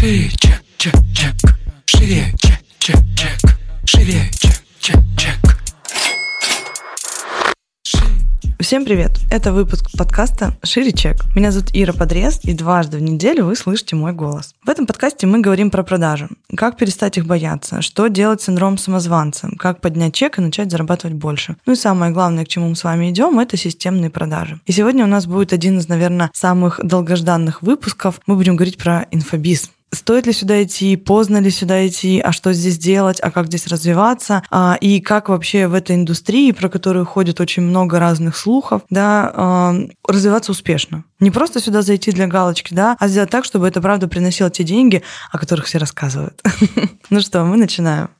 Шире, чек, чек, чек. Шире, чек, чек, чек. Шире, чек, чек, чек. Всем привет! Это выпуск подкаста «Шире чек». Меня зовут Ира Подрест, и дважды в неделю вы слышите мой голос. В этом подкасте мы говорим про продажи. Как перестать их бояться, что делать с синдромом самозванца, как поднять чек и начать зарабатывать больше. Ну и самое главное, к чему мы с вами идем, это системные продажи. И сегодня у нас будет один из, наверное, самых долгожданных выпусков. Мы будем говорить про инфобиз стоит ли сюда идти, поздно ли сюда идти, а что здесь делать, а как здесь развиваться, а, и как вообще в этой индустрии, про которую ходит очень много разных слухов, да, а, развиваться успешно. Не просто сюда зайти для галочки, да, а сделать так, чтобы это правда приносило те деньги, о которых все рассказывают. Ну что, мы начинаем.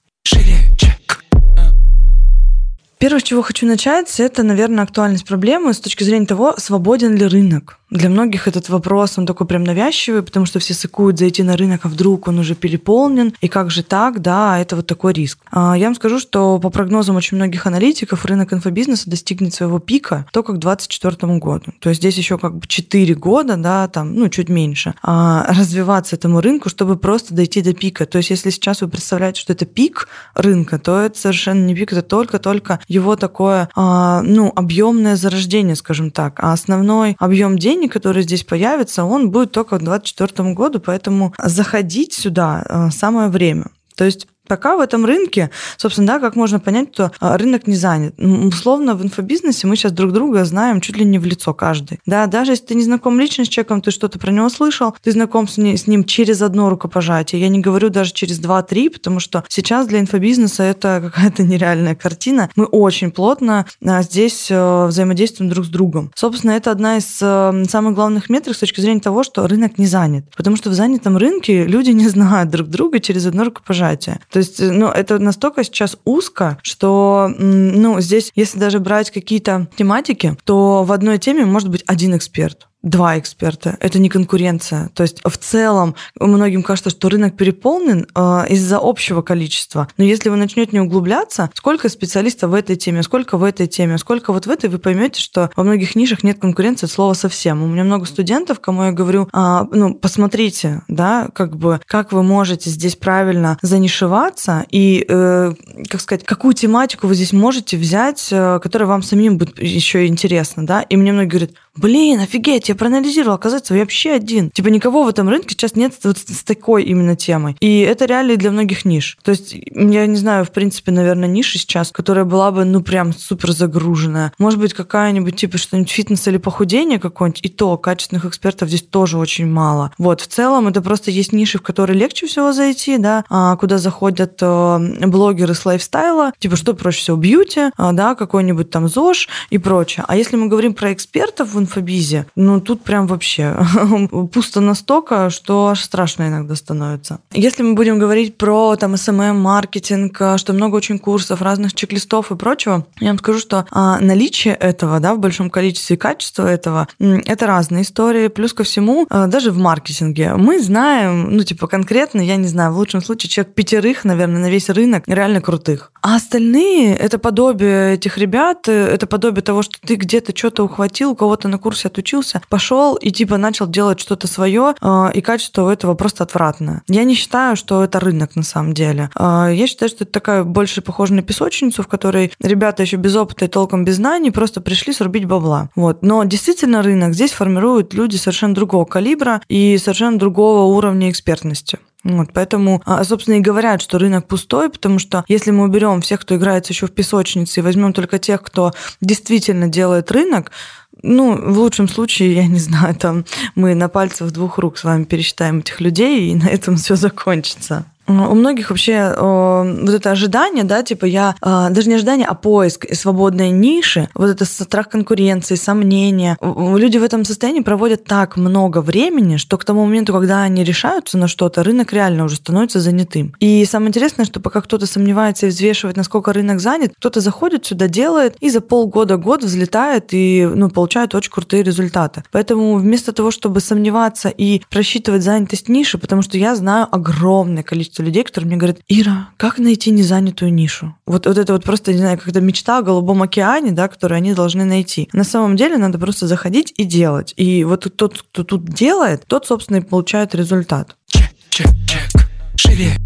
Первое, с чего хочу начать, это, наверное, актуальность проблемы с точки зрения того, свободен ли рынок. Для многих этот вопрос, он такой прям навязчивый, потому что все сыкуют зайти на рынок, а вдруг он уже переполнен, и как же так, да, это вот такой риск. А я вам скажу, что по прогнозам очень многих аналитиков рынок инфобизнеса достигнет своего пика только к 2024 году. То есть здесь еще как бы 4 года, да, там, ну, чуть меньше, а развиваться этому рынку, чтобы просто дойти до пика. То есть если сейчас вы представляете, что это пик рынка, то это совершенно не пик, это только-только его такое, а, ну, объемное зарождение, скажем так. А основной объем денег изменений, которые здесь появятся, он будет только к 2024 году, поэтому заходить сюда э, самое время. То есть Пока в этом рынке, собственно, да, как можно понять, что а, рынок не занят. Условно, в инфобизнесе мы сейчас друг друга знаем чуть ли не в лицо каждый. Да, даже если ты не знаком лично с человеком, ты что-то про него слышал, ты знаком с, с ним через одно рукопожатие. Я не говорю даже через два-три, потому что сейчас для инфобизнеса это какая-то нереальная картина. Мы очень плотно а, здесь э, взаимодействуем друг с другом. Собственно, это одна из э, самых главных метрик с точки зрения того, что рынок не занят. Потому что в занятом рынке люди не знают друг друга через одно рукопожатие. То есть, ну, это настолько сейчас узко, что, ну, здесь, если даже брать какие-то тематики, то в одной теме может быть один эксперт два эксперта. Это не конкуренция. То есть в целом многим кажется, что рынок переполнен э, из-за общего количества. Но если вы начнете не углубляться, сколько специалистов в этой теме, сколько в этой теме, сколько вот в этой, вы поймете, что во многих нишах нет конкуренции от слова совсем. У меня много студентов, кому я говорю, э, ну, посмотрите, да, как бы, как вы можете здесь правильно занишеваться и, э, как сказать, какую тематику вы здесь можете взять, э, которая вам самим будет еще интересна, да. И мне многие говорят, блин, офигеть, я проанализировал, оказывается, я вообще один. Типа никого в этом рынке сейчас нет вот с такой именно темой. И это реально для многих ниш. То есть я не знаю, в принципе, наверное, ниша сейчас, которая была бы, ну, прям супер загруженная. Может быть, какая-нибудь, типа, что-нибудь фитнес или похудение какое-нибудь, и то качественных экспертов здесь тоже очень мало. Вот, в целом, это просто есть ниши, в которые легче всего зайти, да, а, куда заходят э, блогеры с лайфстайла, типа, что проще всего, бьюти, а, да, какой-нибудь там ЗОЖ и прочее. А если мы говорим про экспертов в инфобизе, ну, тут прям вообще пусто настолько, что аж страшно иногда становится. Если мы будем говорить про там SMM, маркетинг, что много очень курсов, разных чек-листов и прочего, я вам скажу, что а, наличие этого, да, в большом количестве качество этого, это разные истории. Плюс ко всему, а, даже в маркетинге мы знаем, ну, типа конкретно, я не знаю, в лучшем случае человек пятерых, наверное, на весь рынок реально крутых. А остальные, это подобие этих ребят, это подобие того, что ты где-то что-то ухватил, у кого-то на курсе отучился, пошел и типа начал делать что-то свое, э, и качество у этого просто отвратное. Я не считаю, что это рынок на самом деле. Э, я считаю, что это такая больше похожа на песочницу, в которой ребята еще без опыта и толком без знаний просто пришли срубить бабла. Вот. Но действительно рынок здесь формируют люди совершенно другого калибра и совершенно другого уровня экспертности. Вот, поэтому, а, собственно, и говорят, что рынок пустой, потому что если мы уберем всех, кто играется еще в песочнице, и возьмем только тех, кто действительно делает рынок, ну, в лучшем случае, я не знаю, там мы на пальцах двух рук с вами пересчитаем этих людей, и на этом все закончится. У многих вообще вот это ожидание, да, типа я, а, даже не ожидание, а поиск свободной ниши, вот это страх конкуренции, сомнения. Люди в этом состоянии проводят так много времени, что к тому моменту, когда они решаются на что-то, рынок реально уже становится занятым. И самое интересное, что пока кто-то сомневается и взвешивает, насколько рынок занят, кто-то заходит сюда, делает, и за полгода-год взлетает и ну, получает очень крутые результаты. Поэтому вместо того, чтобы сомневаться и просчитывать занятость ниши, потому что я знаю огромное количество количество людей, которые мне говорят, Ира, как найти незанятую нишу? Вот, вот это вот просто, не знаю, как-то мечта о голубом океане, да, которую они должны найти. На самом деле надо просто заходить и делать. И вот тот, кто тут делает, тот, собственно, и получает результат. Чек, чек, Живее!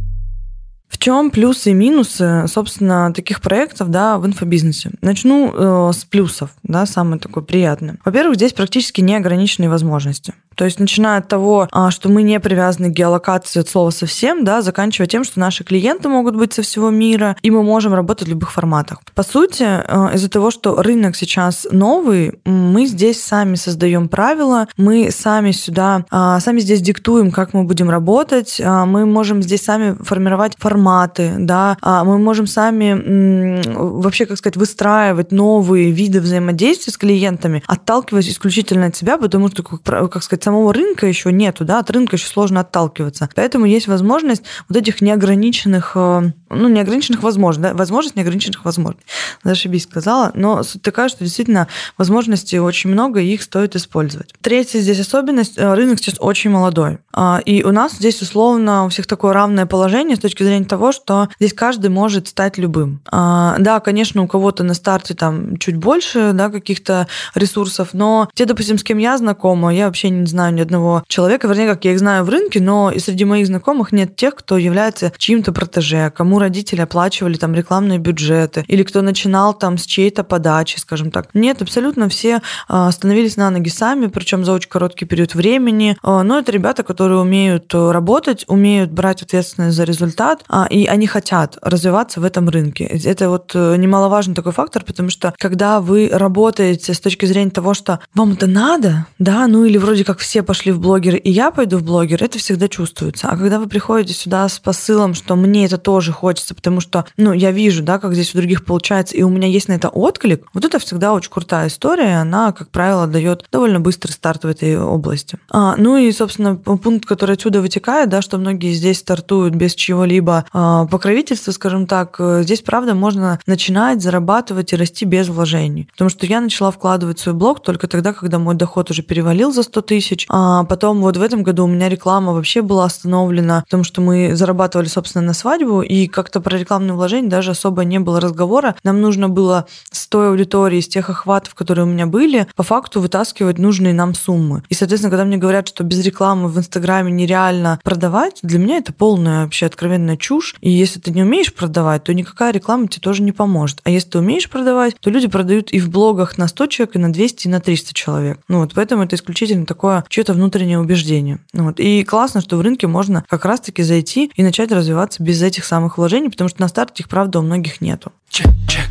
В чем плюсы и минусы, собственно, таких проектов да, в инфобизнесе? Начну э, с плюсов, да, самое такое приятное. Во-первых, здесь практически неограниченные возможности. То есть начиная от того, а, что мы не привязаны к геолокации от слова совсем, да, заканчивая тем, что наши клиенты могут быть со всего мира, и мы можем работать в любых форматах. По сути, а, из-за того, что рынок сейчас новый, мы здесь сами создаем правила, мы сами сюда, а, сами здесь диктуем, как мы будем работать, мы можем здесь сами формировать форматы, да, мы можем сами вообще, как сказать, выстраивать новые виды взаимодействия с клиентами, отталкиваясь исключительно от себя, потому что, как сказать, самого рынка еще нету, да, от рынка еще сложно отталкиваться. Поэтому есть возможность вот этих неограниченных, э, ну, неограниченных возможностей, да, возможность неограниченных возможностей. Зашибись сказала, но суть такая, что действительно возможностей очень много, и их стоит использовать. Третья здесь особенность, э, рынок сейчас очень молодой. А, и у нас здесь условно у всех такое равное положение с точки зрения того, что здесь каждый может стать любым. А, да, конечно, у кого-то на старте там чуть больше, да, каких-то ресурсов, но те, допустим, с кем я знакома, я вообще не знаю ни одного человека, вернее, как я их знаю в рынке, но и среди моих знакомых нет тех, кто является чьим-то протеже, кому родители оплачивали там рекламные бюджеты, или кто начинал там с чьей-то подачи, скажем так. Нет, абсолютно все а, становились на ноги сами, причем за очень короткий период времени. А, но это ребята, которые умеют работать, умеют брать ответственность за результат, а, и они хотят развиваться в этом рынке. Это вот э, немаловажный такой фактор, потому что когда вы работаете с точки зрения того, что вам это надо, да, ну или вроде как все пошли в блогеры, и я пойду в блогер, это всегда чувствуется. А когда вы приходите сюда с посылом, что мне это тоже хочется, потому что, ну, я вижу, да, как здесь у других получается, и у меня есть на это отклик, вот это всегда очень крутая история, она, как правило, дает довольно быстрый старт в этой области. А, ну и, собственно, пункт, который отсюда вытекает, да, что многие здесь стартуют без чего-либо а, покровительства, скажем так, здесь, правда, можно начинать зарабатывать и расти без вложений. Потому что я начала вкладывать свой блог только тогда, когда мой доход уже перевалил за 100 тысяч, тысяч. А потом вот в этом году у меня реклама вообще была остановлена, потому что мы зарабатывали, собственно, на свадьбу, и как-то про рекламные вложения даже особо не было разговора. Нам нужно было с той аудитории, с тех охватов, которые у меня были, по факту вытаскивать нужные нам суммы. И, соответственно, когда мне говорят, что без рекламы в Инстаграме нереально продавать, для меня это полная вообще откровенная чушь. И если ты не умеешь продавать, то никакая реклама тебе тоже не поможет. А если ты умеешь продавать, то люди продают и в блогах на 100 человек, и на 200, и на 300 человек. Ну вот поэтому это исключительно такое чье-то внутреннее убеждение. Вот. И классно, что в рынке можно как раз-таки зайти и начать развиваться без этих самых вложений, потому что на старте их, правда, у многих нету. Чек, чек.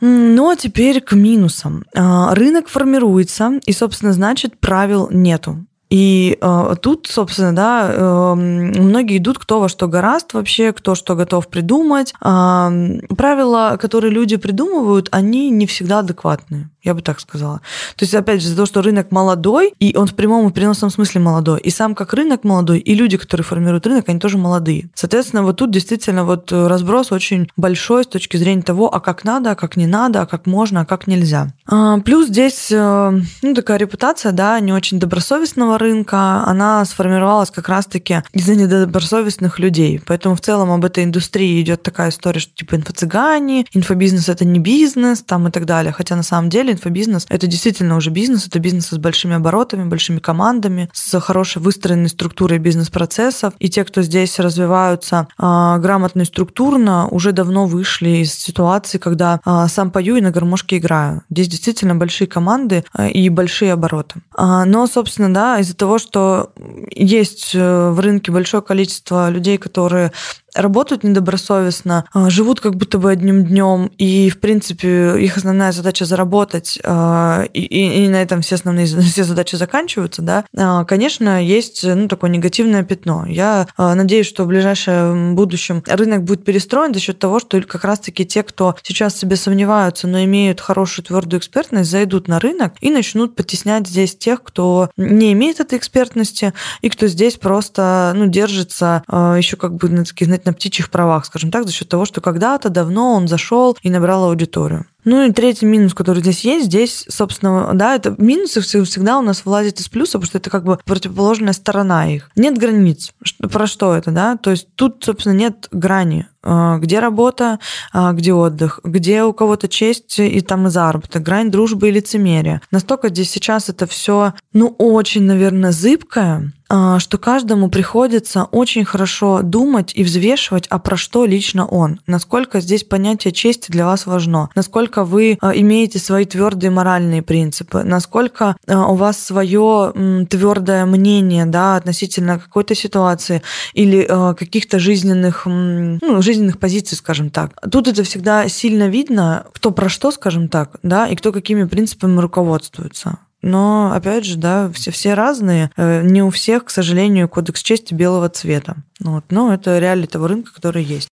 Ну а теперь к минусам. А, рынок формируется, и, собственно, значит, правил нету. И э, тут, собственно, да, э, многие идут кто во что гораст вообще, кто что готов придумать. Э, правила, которые люди придумывают, они не всегда адекватные я бы так сказала. То есть, опять же, из-за того, что рынок молодой, и он в прямом и переносном смысле молодой, и сам как рынок молодой, и люди, которые формируют рынок, они тоже молодые. Соответственно, вот тут действительно вот разброс очень большой с точки зрения того, а как надо, а как не надо, а как можно, а как нельзя. А, плюс здесь, э, ну, такая репутация, да, не очень добросовестного рынка, она сформировалась как раз-таки из-за недобросовестных людей. Поэтому в целом об этой индустрии идет такая история, что типа инфо-цыгане, инфобизнес это не бизнес, там и так далее. Хотя на самом деле инфобизнес — это действительно уже бизнес, это бизнес с большими оборотами, большими командами, с хорошей выстроенной структурой бизнес-процессов. И те, кто здесь развиваются а, грамотно и структурно, уже давно вышли из ситуации, когда а, сам пою и на гармошке играю. Здесь действительно большие команды а, и большие обороты. А, но, собственно, да, из-за того, что есть э, в рынке большое количество людей, которые работают недобросовестно, а, живут как будто бы одним днем, и, в принципе, их основная задача заработать, а, и, и, на этом все основные все задачи заканчиваются, да, а, конечно, есть ну, такое негативное пятно. Я надеюсь, что в ближайшем будущем рынок будет перестроен за счет того, что как раз-таки те, кто сейчас себе сомневаются, но имеют хорошую твердую экспертность, зайдут на рынок и начнут потеснять здесь тех, кто не имеет этой экспертности, и кто здесь просто ну, держится еще как бы на таких, на птичьих правах, скажем так, за счет того, что когда-то давно он зашел и набрал аудиторию. Ну и третий минус, который здесь есть, здесь, собственно, да, это минусы всегда у нас вылазят из плюса, потому что это как бы противоположная сторона их. Нет границ. Про что это, да? То есть тут, собственно, нет грани а, где работа, а, где отдых, где у кого-то честь и там и заработок, грань дружбы и лицемерия. Настолько здесь сейчас это все, ну, очень, наверное, зыбкое, что каждому приходится очень хорошо думать и взвешивать, а про что лично он, насколько здесь понятие чести для вас важно, насколько вы имеете свои твердые моральные принципы, насколько у вас свое твердое мнение да, относительно какой-то ситуации или каких-то жизненных, ну, жизненных позиций, скажем так. Тут это всегда сильно видно, кто про что, скажем так, да, и кто какими принципами руководствуется. Но, опять же, да, все, все разные. Э, не у всех, к сожалению, кодекс чести белого цвета. Вот. Но это реалии того рынка, который есть.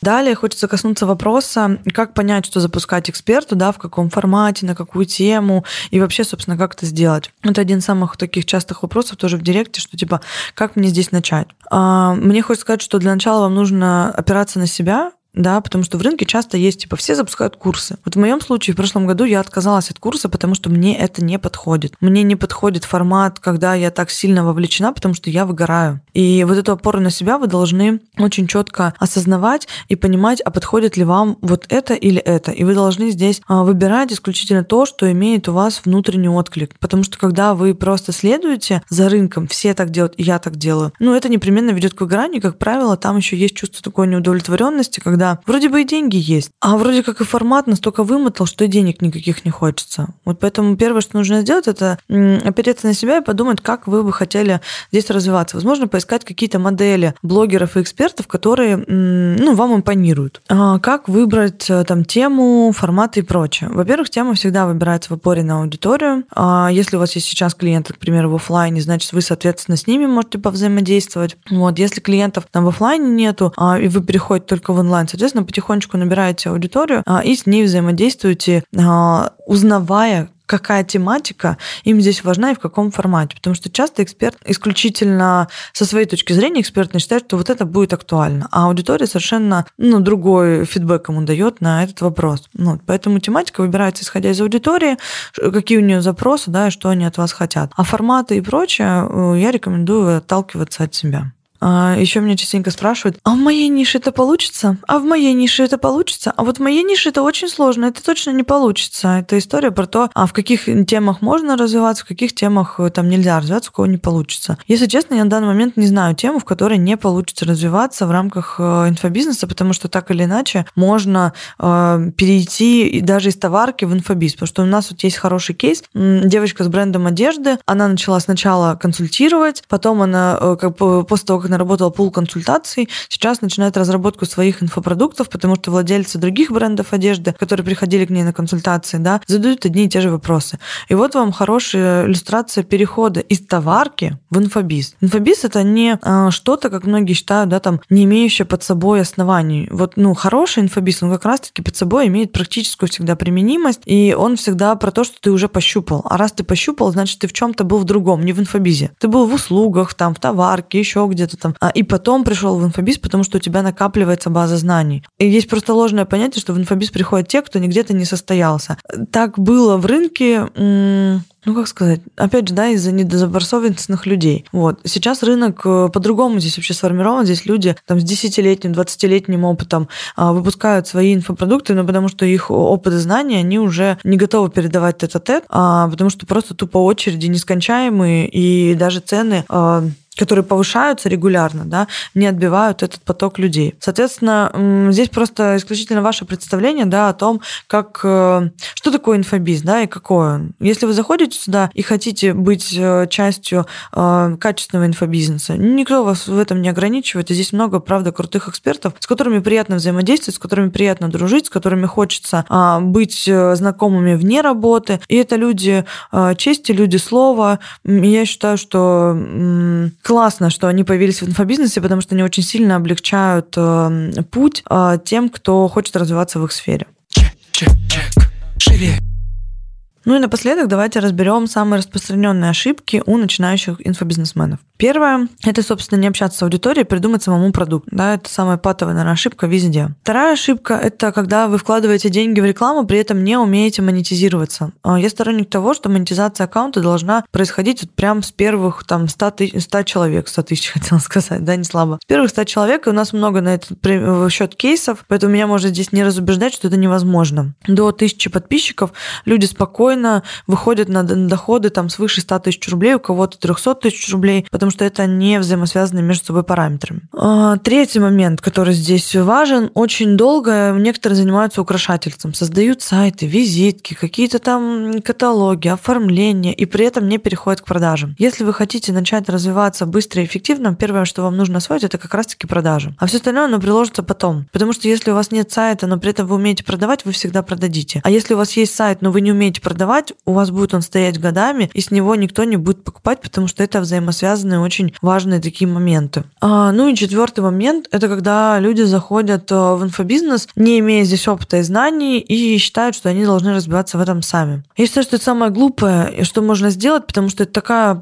Далее хочется коснуться вопроса, как понять, что запускать эксперту, да, в каком формате, на какую тему и вообще, собственно, как это сделать. Это один из самых таких частых вопросов тоже в директе, что типа, как мне здесь начать? А, мне хочется сказать, что для начала вам нужно опираться на себя, да, потому что в рынке часто есть, типа, все запускают курсы. Вот в моем случае в прошлом году я отказалась от курса, потому что мне это не подходит. Мне не подходит формат, когда я так сильно вовлечена, потому что я выгораю. И вот эту опору на себя вы должны очень четко осознавать и понимать, а подходит ли вам вот это или это. И вы должны здесь а, выбирать исключительно то, что имеет у вас внутренний отклик. Потому что когда вы просто следуете за рынком, все так делают, и я так делаю, ну, это непременно ведет к выгоранию. Как правило, там еще есть чувство такой неудовлетворенности, когда когда вроде бы и деньги есть, а вроде как и формат настолько вымотал, что и денег никаких не хочется. Вот поэтому первое, что нужно сделать, это опереться на себя и подумать, как вы бы хотели здесь развиваться. Возможно, поискать какие-то модели блогеров и экспертов, которые ну, вам импонируют. А как выбрать э, там тему, форматы и прочее. Во-первых, тема всегда выбирается в опоре на аудиторию. А если у вас есть сейчас клиенты, к примеру, в офлайне, значит, вы, соответственно, с ними можете повзаимодействовать. Вот, если клиентов там в офлайне нету, а, и вы переходите только в онлайн, Соответственно, потихонечку набираете аудиторию а, и с ней взаимодействуете, а, узнавая, какая тематика им здесь важна и в каком формате. Потому что часто эксперт исключительно со своей точки зрения экспертно считает, что вот это будет актуально, а аудитория совершенно ну, другой фидбэк ему дает на этот вопрос. Ну, поэтому тематика выбирается исходя из аудитории, какие у нее запросы, да, и что они от вас хотят. А форматы и прочее э, я рекомендую отталкиваться от себя. А, Еще меня частенько спрашивают, а в моей нише это получится? А в моей нише это получится? А вот в моей нише это очень сложно, это точно не получится. Это история про то, а в каких темах можно развиваться, в каких темах э, там нельзя развиваться, у кого не получится. Если честно, я на данный момент не знаю тему, в которой не получится развиваться в рамках э, инфобизнеса, потому что так или иначе можно э, перейти даже из товарки в инфобиз. Потому что у нас вот есть хороший кейс. Девочка с брендом одежды, она начала сначала консультировать, потом она, как, после того, как конкретно работала пул консультаций, сейчас начинает разработку своих инфопродуктов, потому что владельцы других брендов одежды, которые приходили к ней на консультации, да, задают одни и те же вопросы. И вот вам хорошая иллюстрация перехода из товарки в инфобиз. Инфобиз это не а, что-то, как многие считают, да, там, не имеющее под собой оснований. Вот, ну, хороший инфобиз, он как раз-таки под собой имеет практическую всегда применимость, и он всегда про то, что ты уже пощупал. А раз ты пощупал, значит, ты в чем-то был в другом, не в инфобизе. Ты был в услугах, там, в товарке, еще где-то там, а, и потом пришел в инфобиз, потому что у тебя накапливается база знаний. И есть просто ложное понятие, что в инфобиз приходят те, кто нигде-то не состоялся. Так было в рынке, ну, как сказать, опять же, да, из-за недозаборсовенных людей. Вот. Сейчас рынок э, по-другому здесь вообще сформирован. Здесь люди там с 10-летним, 20-летним опытом а, выпускают свои инфопродукты, но потому что их опыт и знания, они уже не готовы передавать тет-а-тет, а, потому что просто тупо очереди нескончаемые, и даже цены а, которые повышаются регулярно, да, не отбивают этот поток людей. Соответственно, здесь просто исключительно ваше представление да, о том, как, э, что такое инфобиз да, и какой он. Если вы заходите сюда и хотите быть э, частью э, качественного инфобизнеса, никто вас в этом не ограничивает. И здесь много, правда, крутых экспертов, с которыми приятно взаимодействовать, с которыми приятно дружить, с которыми хочется а, быть знакомыми вне работы. И это люди чести, люди слова. Я считаю, что классно, что они появились в инфобизнесе, потому что они очень сильно облегчают э, путь э, тем, кто хочет развиваться в их сфере. Чек, чек, чек. Шире. Ну и напоследок давайте разберем самые распространенные ошибки у начинающих инфобизнесменов. Первое – это, собственно, не общаться с аудиторией, придумать самому продукт. Да, это самая патовая, наверное, ошибка везде. Вторая ошибка – это когда вы вкладываете деньги в рекламу, при этом не умеете монетизироваться. А, я сторонник того, что монетизация аккаунта должна происходить вот прям с первых там 100, тысяч, 100 человек, 100 тысяч хотела сказать, да, не слабо. С первых 100 человек, и у нас много на этот счет кейсов, поэтому меня можно здесь не разубеждать, что это невозможно. До 1000 подписчиков люди спокойно выходят на доходы там свыше 100 тысяч рублей, у кого-то 300 тысяч рублей, потому что это не взаимосвязанные между собой параметры. А, третий момент, который здесь важен, очень долго некоторые занимаются украшательством, создают сайты, визитки, какие-то там каталоги, оформления, и при этом не переходят к продажам. Если вы хотите начать развиваться быстро и эффективно, первое, что вам нужно освоить, это как раз-таки продажи. А все остальное, оно приложится потом. Потому что если у вас нет сайта, но при этом вы умеете продавать, вы всегда продадите. А если у вас есть сайт, но вы не умеете продавать, у вас будет он стоять годами, и с него никто не будет покупать, потому что это взаимосвязанные очень важные такие моменты. А, ну и четвертый момент – это когда люди заходят э, в инфобизнес, не имея здесь опыта и знаний, и считают, что они должны разбиваться в этом сами. Я считаю, что это самое глупое, что можно сделать, потому что это такая,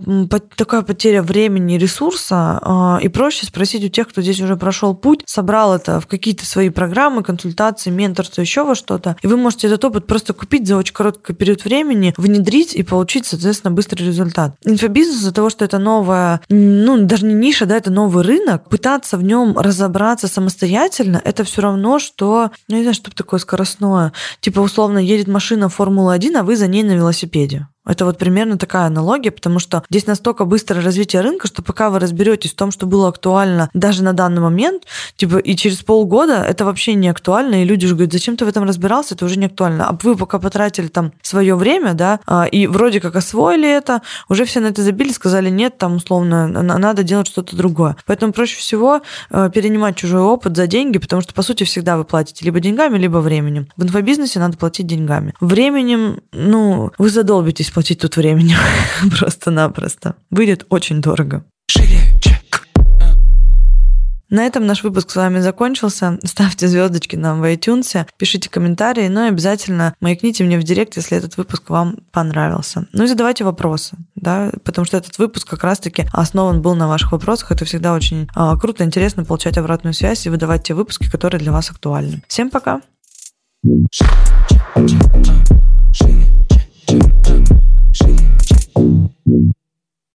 такая потеря времени и ресурса, а, и проще спросить у тех, кто здесь уже прошел путь, собрал это в какие-то свои программы, консультации, менторство, еще во что-то, и вы можете этот опыт просто купить за очень короткий период времени, внедрить и получить, соответственно, быстрый результат. Инфобизнес из-за того, что это новая, ну, даже не ниша, да, это новый рынок, пытаться в нем разобраться самостоятельно, это все равно, что, ну, не знаю, что такое скоростное. Типа, условно, едет машина Формулы-1, а вы за ней на велосипеде. Это вот примерно такая аналогия, потому что здесь настолько быстрое развитие рынка, что пока вы разберетесь в том, что было актуально даже на данный момент, типа и через полгода это вообще не актуально, и люди же говорят, зачем ты в этом разбирался, это уже не актуально. А вы пока потратили там свое время, да, а, и вроде как освоили это, уже все на это забили, сказали, нет, там условно надо делать что-то другое. Поэтому проще всего э, перенимать чужой опыт за деньги, потому что, по сути, всегда вы платите либо деньгами, либо временем. В инфобизнесе надо платить деньгами. Временем, ну, вы задолбитесь платить тут времени просто-напросто. Выйдет очень дорого. На этом наш выпуск с вами закончился. Ставьте звездочки нам в iTunes, пишите комментарии, ну и обязательно маякните мне в директ, если этот выпуск вам понравился. Ну и задавайте вопросы, да, потому что этот выпуск как раз-таки основан был на ваших вопросах. Это всегда очень а, круто, интересно получать обратную связь и выдавать те выпуски, которые для вас актуальны. Всем пока! She.